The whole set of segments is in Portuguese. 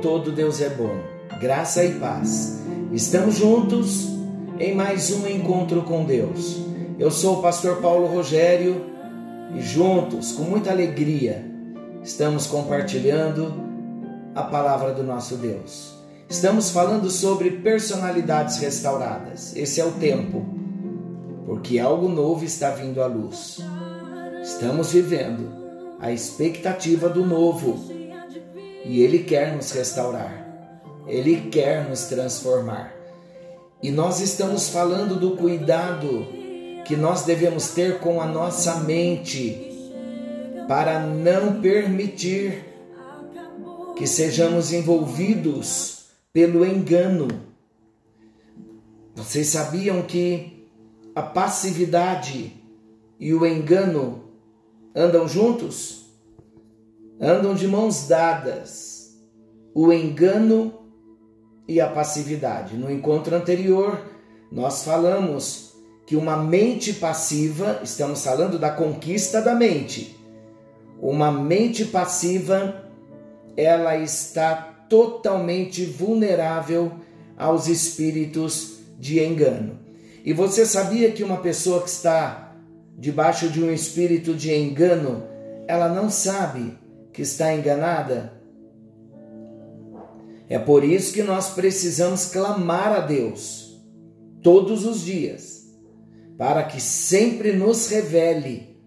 todo Deus é bom. Graça e paz. Estamos juntos em mais um encontro com Deus. Eu sou o pastor Paulo Rogério e juntos, com muita alegria, estamos compartilhando a palavra do nosso Deus. Estamos falando sobre personalidades restauradas. Esse é o tempo, porque algo novo está vindo à luz. Estamos vivendo a expectativa do novo e Ele quer nos restaurar, Ele quer nos transformar. E nós estamos falando do cuidado que nós devemos ter com a nossa mente para não permitir que sejamos envolvidos pelo engano. Vocês sabiam que a passividade e o engano andam juntos? Andam de mãos dadas. O engano e a passividade. No encontro anterior, nós falamos que uma mente passiva, estamos falando da conquista da mente. Uma mente passiva, ela está totalmente vulnerável aos espíritos de engano. E você sabia que uma pessoa que está debaixo de um espírito de engano, ela não sabe que está enganada? É por isso que nós precisamos clamar a Deus todos os dias para que sempre nos revele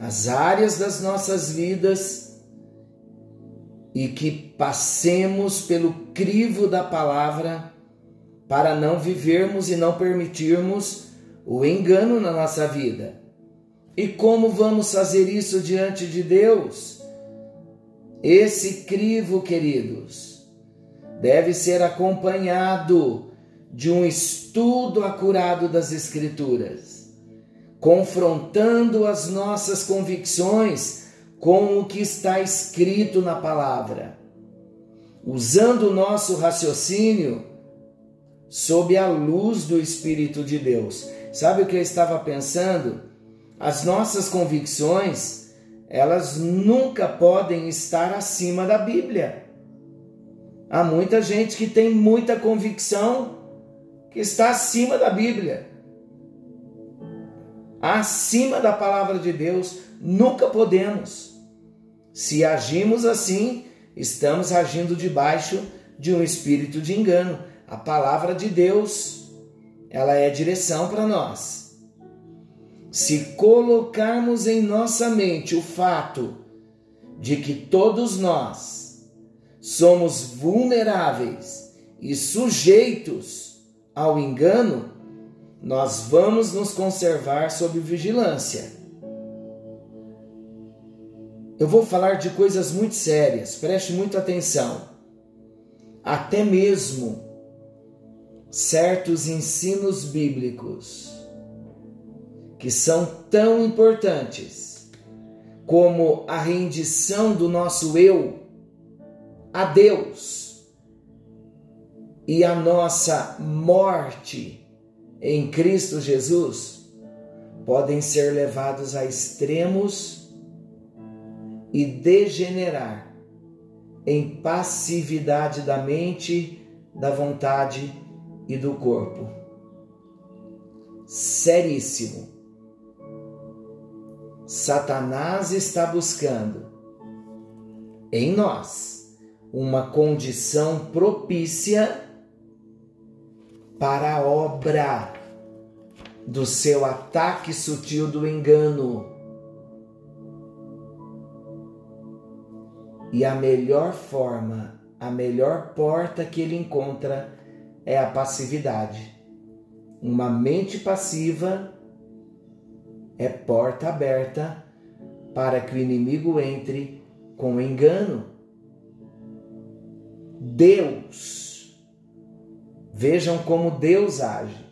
as áreas das nossas vidas e que passemos pelo crivo da palavra para não vivermos e não permitirmos o engano na nossa vida. E como vamos fazer isso diante de Deus? Esse crivo, queridos, deve ser acompanhado de um estudo acurado das Escrituras, confrontando as nossas convicções com o que está escrito na palavra, usando o nosso raciocínio sob a luz do Espírito de Deus. Sabe o que eu estava pensando? As nossas convicções, elas nunca podem estar acima da Bíblia. Há muita gente que tem muita convicção que está acima da Bíblia, acima da palavra de Deus. Nunca podemos. Se agimos assim, estamos agindo debaixo de um espírito de engano. A palavra de Deus, ela é direção para nós. Se colocarmos em nossa mente o fato de que todos nós somos vulneráveis e sujeitos ao engano, nós vamos nos conservar sob vigilância. Eu vou falar de coisas muito sérias, preste muita atenção. Até mesmo certos ensinos bíblicos que são tão importantes como a rendição do nosso eu a Deus e a nossa morte em Cristo Jesus podem ser levados a extremos e degenerar em passividade da mente, da vontade e do corpo. Seríssimo. Satanás está buscando em nós uma condição propícia para a obra do seu ataque sutil do engano. E a melhor forma, a melhor porta que ele encontra é a passividade. Uma mente passiva é porta aberta para que o inimigo entre com engano. Deus Vejam como Deus age.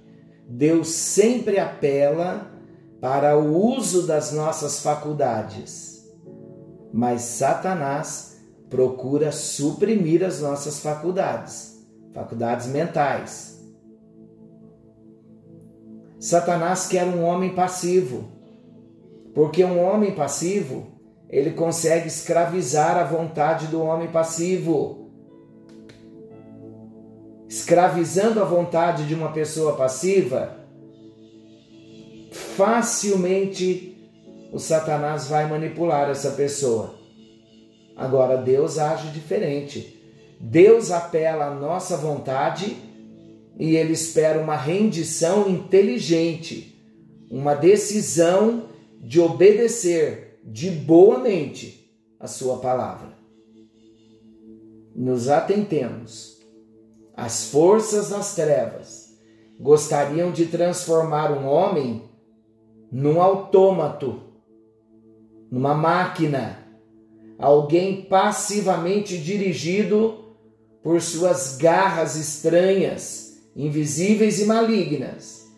Deus sempre apela para o uso das nossas faculdades, mas Satanás procura suprimir as nossas faculdades, faculdades mentais. Satanás quer um homem passivo, Porque um homem passivo, ele consegue escravizar a vontade do homem passivo. Escravizando a vontade de uma pessoa passiva, facilmente o Satanás vai manipular essa pessoa. Agora, Deus age diferente. Deus apela à nossa vontade e ele espera uma rendição inteligente, uma decisão de obedecer de boa mente a sua palavra. Nos atentemos. As forças das trevas gostariam de transformar um homem num autômato, numa máquina, alguém passivamente dirigido por suas garras estranhas, invisíveis e malignas.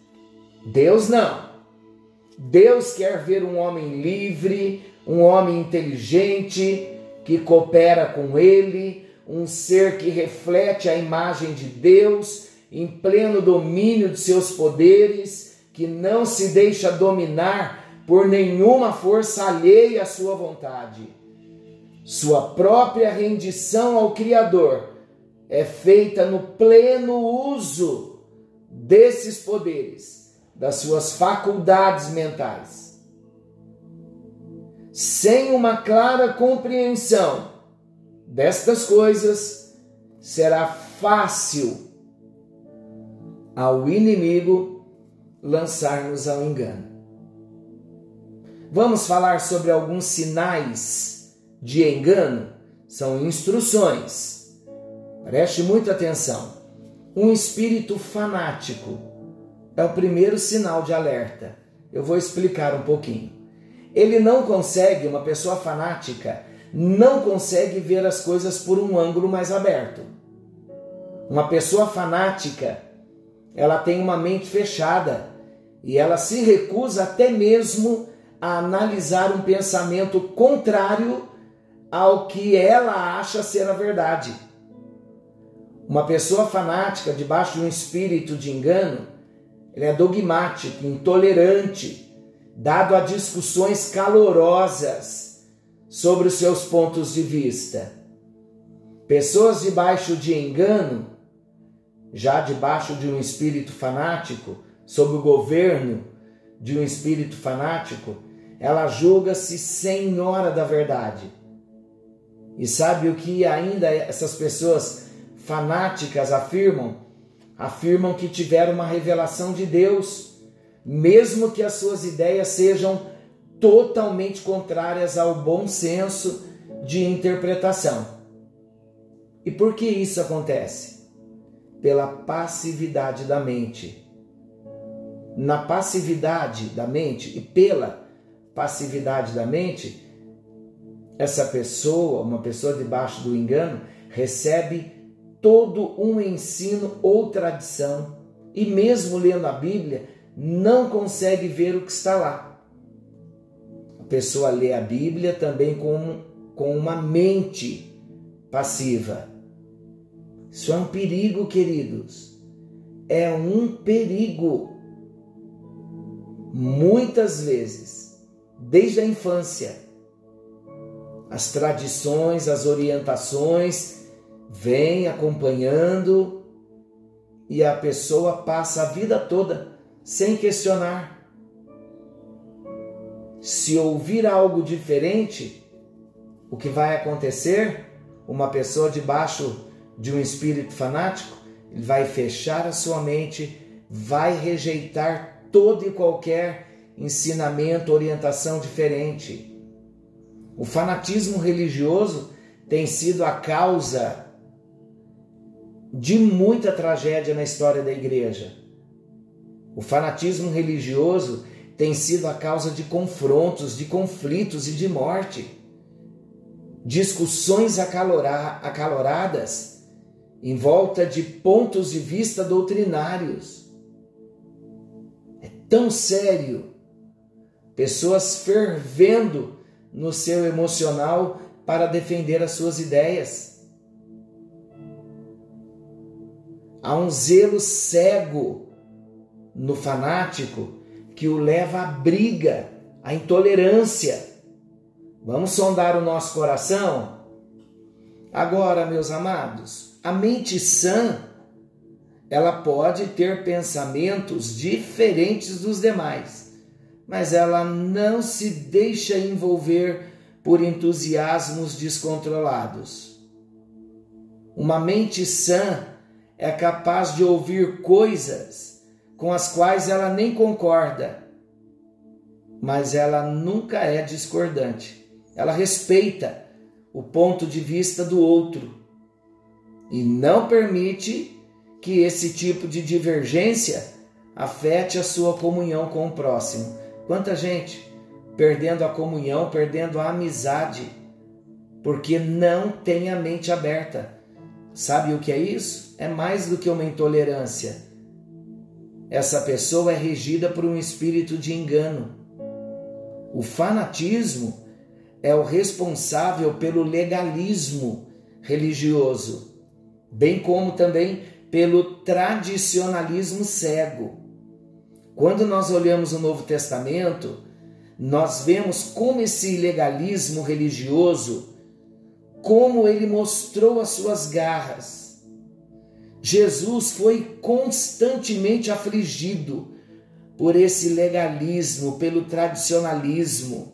Deus não. Deus quer ver um homem livre, um homem inteligente, que coopera com Ele, um ser que reflete a imagem de Deus, em pleno domínio de seus poderes, que não se deixa dominar por nenhuma força alheia à sua vontade. Sua própria rendição ao Criador é feita no pleno uso desses poderes, das suas faculdades mentais. Sem uma clara compreensão destas coisas, será fácil ao inimigo lançar-nos ao engano. Vamos falar sobre alguns sinais de engano? São instruções Preste muita atenção. Um espírito fanático é o primeiro sinal de alerta. Eu vou explicar um pouquinho. Ele não consegue, uma pessoa fanática, não consegue ver as coisas por um ângulo mais aberto. Uma pessoa fanática, ela tem uma mente fechada e ela se recusa até mesmo a analisar um pensamento contrário ao que ela acha ser a verdade. Uma pessoa fanática debaixo de um espírito de engano, ele é dogmático, intolerante, dado a discussões calorosas sobre os seus pontos de vista. Pessoas debaixo de engano, já debaixo de um espírito fanático, sob o governo de um espírito fanático, ela julga-se senhora da verdade. E sabe o que ainda essas pessoas fanáticas afirmam, afirmam que tiveram uma revelação de Deus, mesmo que as suas ideias sejam totalmente contrárias ao bom senso de interpretação. E por que isso acontece? Pela passividade da mente. Na passividade da mente e pela passividade da mente, essa pessoa, uma pessoa debaixo do engano, recebe todo um ensino ou tradição e, mesmo lendo a Bíblia, não consegue ver o que está lá. A pessoa lê a Bíblia também com, com uma mente passiva. Isso é um perigo, queridos. É um perigo. Muitas vezes, desde a infância, as tradições, as orientações, vem acompanhando e a pessoa passa a vida toda sem questionar. Se ouvir algo diferente, o que vai acontecer? Uma pessoa debaixo de um espírito fanático vai fechar a sua mente, vai rejeitar todo e qualquer ensinamento, orientação diferente. O fanatismo religioso tem sido a causa de muita tragédia na história da igreja. O fanatismo religioso tem sido a causa de confrontos, de conflitos e de morte. Discussões acaloradas em volta de pontos de vista doutrinários. É tão sério. Pessoas fervendo no seu emocional para defender as suas ideias. Há um zelo cego no fanático que o leva à briga, a intolerância. Vamos sondar o nosso coração? Agora, meus amados, a mente sã, ela pode ter pensamentos diferentes dos demais, mas ela não se deixa envolver por entusiasmos descontrolados. Uma mente sã é capaz de ouvir coisas com as quais ela nem concorda, mas ela nunca é discordante. Ela respeita o ponto de vista do outro e não permite que esse tipo de divergência afete a sua comunhão com o próximo. Quanta gente perdendo a comunhão, perdendo a amizade, porque não tem a mente aberta. Sabe o que é isso? É mais do que uma intolerância. Essa pessoa é regida por um espírito de engano. O fanatismo é o responsável pelo legalismo religioso, bem como também pelo tradicionalismo cego. Quando nós olhamos o Novo Testamento, nós vemos como esse legalismo religioso, como ele mostrou as suas garras. Jesus foi constantemente afligido por esse legalismo, pelo tradicionalismo.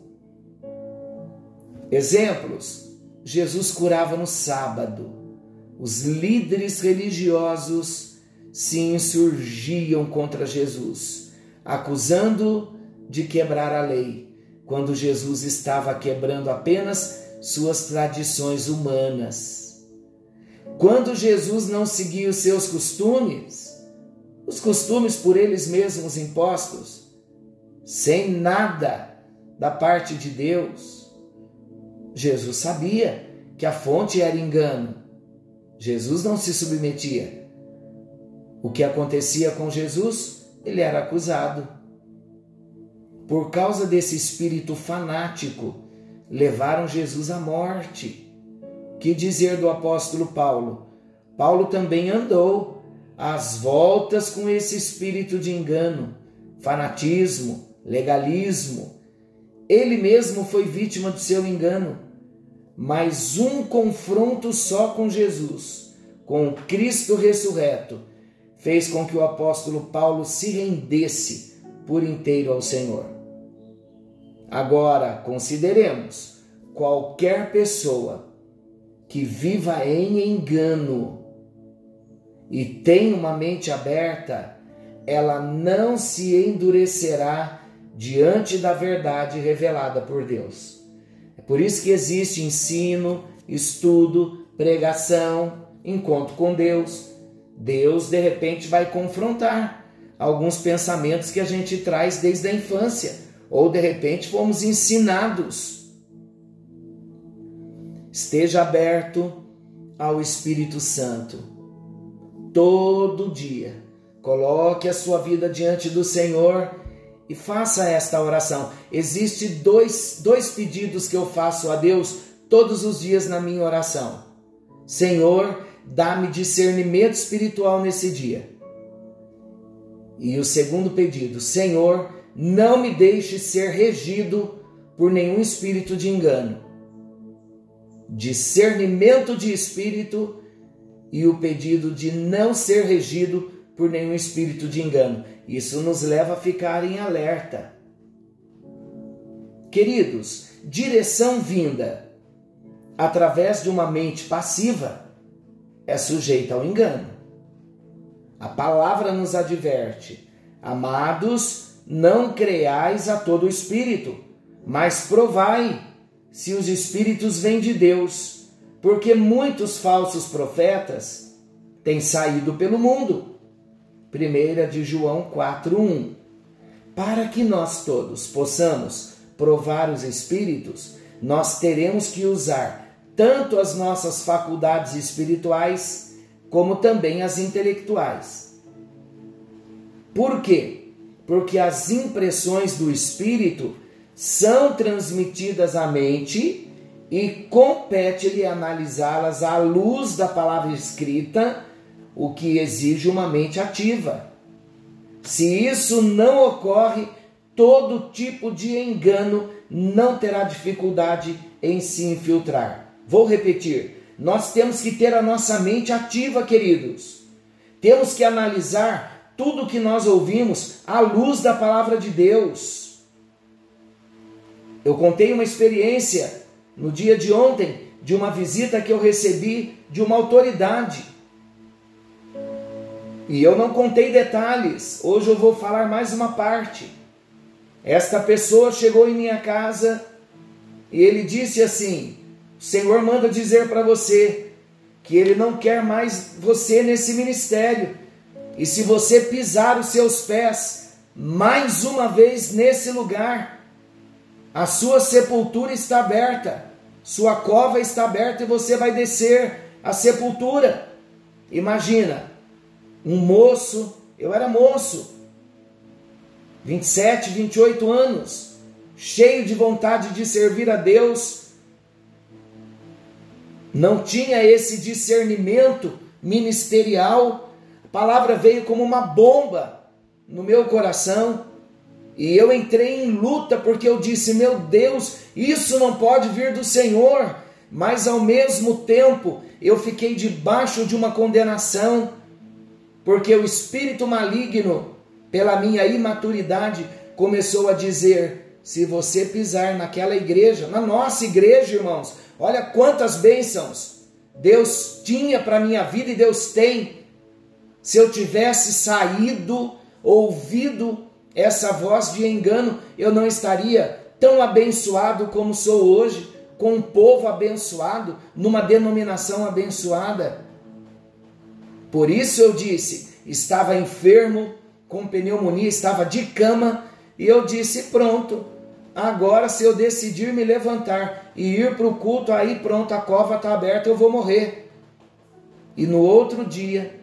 Exemplos: Jesus curava no sábado. Os líderes religiosos se insurgiam contra Jesus, acusando de quebrar a lei, quando Jesus estava quebrando apenas suas tradições humanas. Quando Jesus não seguia os seus costumes, os costumes por eles mesmos impostos, sem nada da parte de Deus. Jesus sabia que a fonte era engano. Jesus não se submetia. O que acontecia com Jesus? Ele era acusado. Por causa desse espírito fanático, levaram Jesus à morte. Que dizer do apóstolo Paulo? Paulo também andou às voltas com esse espírito de engano, fanatismo, legalismo. Ele mesmo foi vítima do seu engano. Mas um confronto só com Jesus, com o Cristo ressurreto, fez com que o apóstolo Paulo se rendesse por inteiro ao Senhor. Agora, consideremos qualquer pessoa que viva em engano e tem uma mente aberta, ela não se endurecerá diante da verdade revelada por Deus. É por isso que existe ensino, estudo, pregação, encontro com Deus. Deus de repente vai confrontar alguns pensamentos que a gente traz desde a infância, ou de repente fomos ensinados. Esteja aberto ao Espírito Santo todo dia. Coloque a sua vida diante do Senhor e faça esta oração. Existem dois, dois pedidos que eu faço a Deus todos os dias na minha oração. Senhor, dá-me discernimento espiritual nesse dia. E o segundo pedido, Senhor, não me deixe ser regido por nenhum espírito de engano. Discernimento de espírito e o pedido de não ser regido por nenhum espírito de engano. Isso nos leva a ficar em alerta. Queridos, direção vinda através de uma mente passiva é sujeita ao engano. A palavra nos adverte: Amados, não creais a todo espírito, mas provai se os espíritos vêm de Deus porque muitos falsos profetas têm saído pelo mundo. Primeira de João 4:1. Para que nós todos possamos provar os espíritos, nós teremos que usar tanto as nossas faculdades espirituais como também as intelectuais. Por quê? Porque as impressões do espírito são transmitidas à mente e compete-lhe analisá-las à luz da palavra escrita, o que exige uma mente ativa. Se isso não ocorre, todo tipo de engano não terá dificuldade em se infiltrar. Vou repetir: nós temos que ter a nossa mente ativa, queridos. Temos que analisar tudo que nós ouvimos à luz da palavra de Deus. Eu contei uma experiência no dia de ontem de uma visita que eu recebi de uma autoridade. E eu não contei detalhes, hoje eu vou falar mais uma parte. Esta pessoa chegou em minha casa e ele disse assim: O Senhor manda dizer para você que ele não quer mais você nesse ministério. E se você pisar os seus pés mais uma vez nesse lugar, a sua sepultura está aberta, sua cova está aberta e você vai descer a sepultura. Imagina, um moço, eu era moço, 27, 28 anos, cheio de vontade de servir a Deus, não tinha esse discernimento ministerial, palavra veio como uma bomba no meu coração. E eu entrei em luta porque eu disse: Meu Deus, isso não pode vir do Senhor. Mas ao mesmo tempo eu fiquei debaixo de uma condenação, porque o espírito maligno, pela minha imaturidade, começou a dizer: se você pisar naquela igreja, na nossa igreja, irmãos, olha quantas bênçãos Deus tinha para minha vida e Deus tem. Se eu tivesse saído, ouvido essa voz de engano, eu não estaria tão abençoado como sou hoje, com um povo abençoado, numa denominação abençoada. Por isso eu disse: estava enfermo, com pneumonia, estava de cama, e eu disse: pronto, agora se eu decidir me levantar e ir para o culto, aí pronto, a cova está aberta, eu vou morrer. E no outro dia,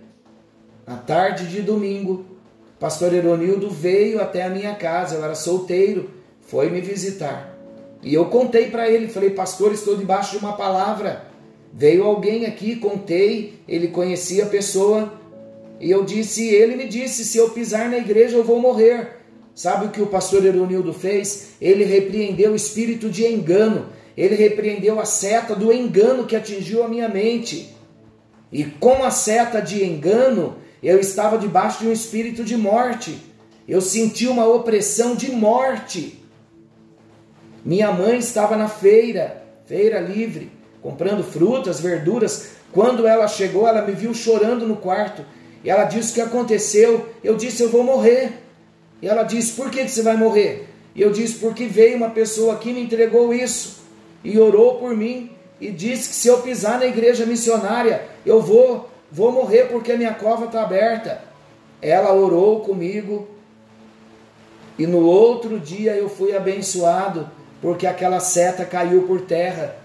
à tarde de domingo, pastor Eronildo veio até a minha casa, eu era solteiro, foi me visitar. E eu contei para ele, falei, pastor, estou debaixo de uma palavra. Veio alguém aqui, contei, ele conhecia a pessoa, e eu disse, ele me disse, se eu pisar na igreja eu vou morrer. Sabe o que o pastor Eronildo fez? Ele repreendeu o espírito de engano, ele repreendeu a seta do engano que atingiu a minha mente. E com a seta de engano, eu estava debaixo de um espírito de morte. Eu senti uma opressão de morte. Minha mãe estava na feira, feira livre, comprando frutas, verduras. Quando ela chegou, ela me viu chorando no quarto. E ela disse o que aconteceu. Eu disse: Eu vou morrer. E ela disse: Por que, você vai morrer? E eu disse: Porque veio uma pessoa aqui me entregou isso. E orou por mim. E disse que se eu pisar na igreja missionária, eu vou vou morrer porque a minha cova está aberta. Ela orou comigo e no outro dia eu fui abençoado porque aquela seta caiu por terra.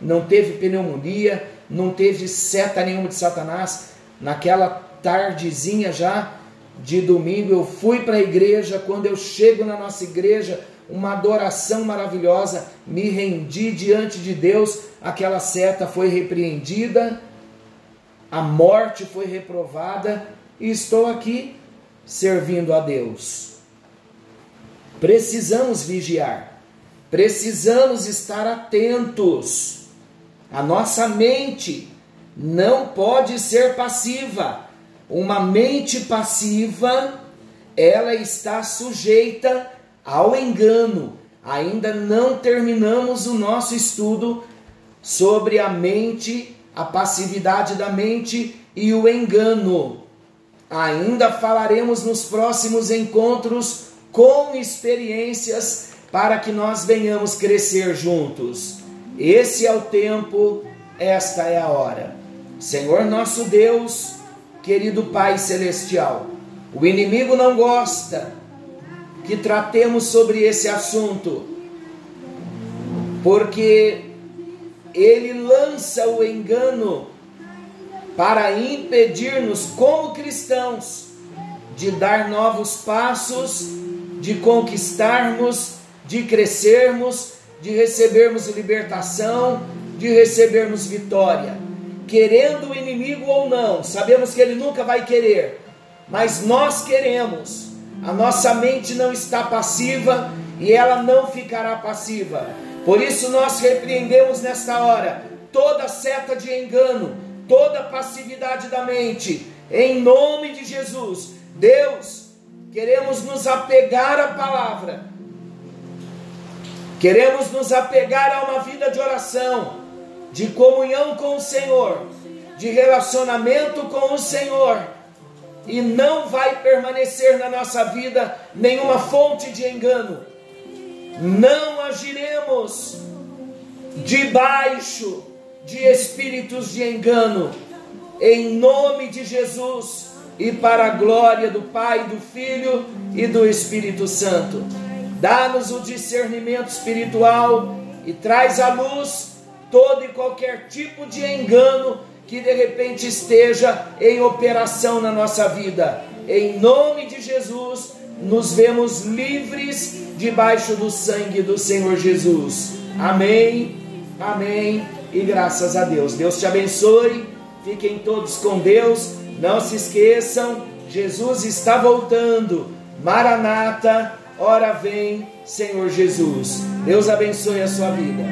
Não teve pneumonia, não teve seta nenhuma de Satanás. Naquela tardezinha já de domingo eu fui para a igreja. Quando eu chego na nossa igreja, uma adoração maravilhosa, me rendi diante de Deus. Aquela seta foi repreendida a morte foi reprovada e estou aqui servindo a Deus. Precisamos vigiar, precisamos estar atentos. A nossa mente não pode ser passiva. Uma mente passiva, ela está sujeita ao engano. Ainda não terminamos o nosso estudo sobre a mente a passividade da mente e o engano. Ainda falaremos nos próximos encontros com experiências para que nós venhamos crescer juntos. Esse é o tempo, esta é a hora. Senhor nosso Deus, querido Pai celestial, o inimigo não gosta que tratemos sobre esse assunto, porque ele lança o engano para impedir-nos, como cristãos, de dar novos passos, de conquistarmos, de crescermos, de recebermos libertação, de recebermos vitória. Querendo o inimigo ou não, sabemos que ele nunca vai querer, mas nós queremos. A nossa mente não está passiva e ela não ficará passiva. Por isso nós repreendemos nesta hora toda seta de engano, toda passividade da mente, em nome de Jesus. Deus, queremos nos apegar à palavra, queremos nos apegar a uma vida de oração, de comunhão com o Senhor, de relacionamento com o Senhor, e não vai permanecer na nossa vida nenhuma fonte de engano. Não agiremos debaixo de espíritos de engano, em nome de Jesus e para a glória do Pai, do Filho e do Espírito Santo. Dá-nos o discernimento espiritual e traz à luz todo e qualquer tipo de engano que de repente esteja em operação na nossa vida. Em nome de Jesus, nos vemos livres debaixo do sangue do Senhor Jesus. Amém, amém e graças a Deus. Deus te abençoe, fiquem todos com Deus. Não se esqueçam, Jesus está voltando. Maranata, ora vem, Senhor Jesus. Deus abençoe a sua vida.